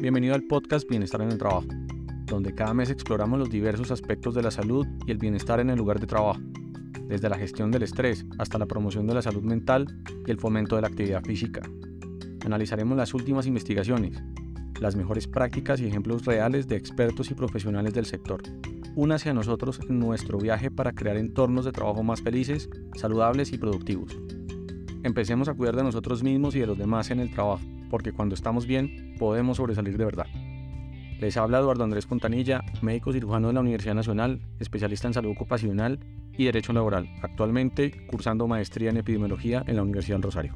Bienvenido al podcast Bienestar en el Trabajo, donde cada mes exploramos los diversos aspectos de la salud y el bienestar en el lugar de trabajo, desde la gestión del estrés hasta la promoción de la salud mental y el fomento de la actividad física. Analizaremos las últimas investigaciones, las mejores prácticas y ejemplos reales de expertos y profesionales del sector. Únase a nosotros en nuestro viaje para crear entornos de trabajo más felices, saludables y productivos. Empecemos a cuidar de nosotros mismos y de los demás en el trabajo porque cuando estamos bien podemos sobresalir de verdad. Les habla Eduardo Andrés Pontanilla, médico cirujano de la Universidad Nacional, especialista en salud ocupacional y derecho laboral, actualmente cursando maestría en epidemiología en la Universidad del Rosario.